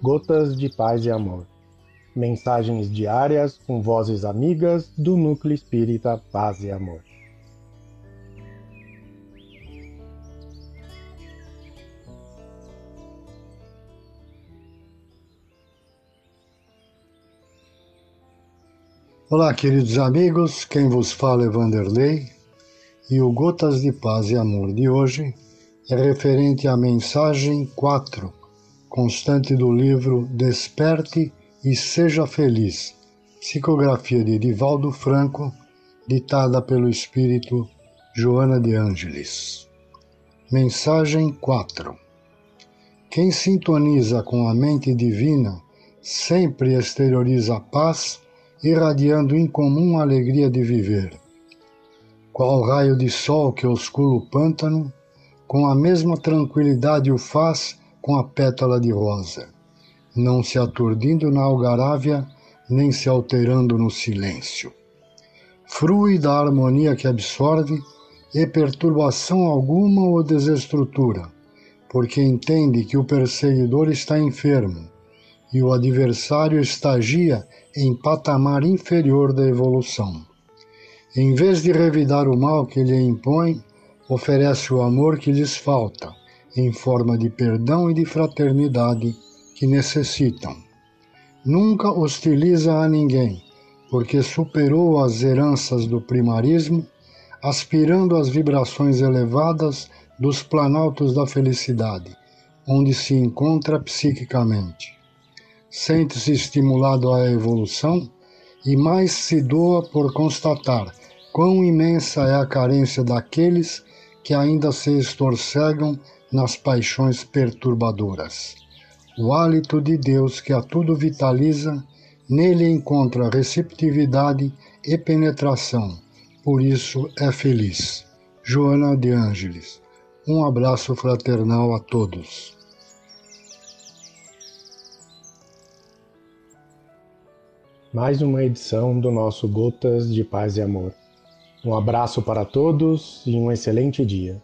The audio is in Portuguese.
Gotas de Paz e Amor. Mensagens diárias com vozes amigas do Núcleo Espírita Paz e Amor. Olá, queridos amigos, quem vos fala é Vanderlei e o Gotas de Paz e Amor de hoje é referente à mensagem 4, constante do livro Desperte e Seja Feliz, psicografia de Divaldo Franco, ditada pelo espírito Joana de Ângeles. Mensagem 4 Quem sintoniza com a mente divina sempre exterioriza a paz irradiando incomum alegria de viver. Qual raio de sol que oscula o pântano, com a mesma tranquilidade o faz com a pétala de rosa, não se aturdindo na algarávia, nem se alterando no silêncio. Frui da harmonia que absorve e perturbação alguma ou desestrutura, porque entende que o perseguidor está enfermo e o adversário estagia em patamar inferior da evolução. Em vez de revidar o mal que lhe impõe, oferece o amor que lhes falta, em forma de perdão e de fraternidade que necessitam. Nunca hostiliza a ninguém, porque superou as heranças do primarismo, aspirando às vibrações elevadas dos planaltos da felicidade, onde se encontra psiquicamente sente-se estimulado à evolução e mais se doa por constatar quão imensa é a carência daqueles que ainda se estorcegam nas paixões perturbadoras. O hálito de Deus que a tudo vitaliza, nele encontra receptividade e penetração, por isso é feliz. Joana de Ângeles. Um abraço fraternal a todos. mais uma edição do nosso Gotas de Paz e Amor. Um abraço para todos e um excelente dia.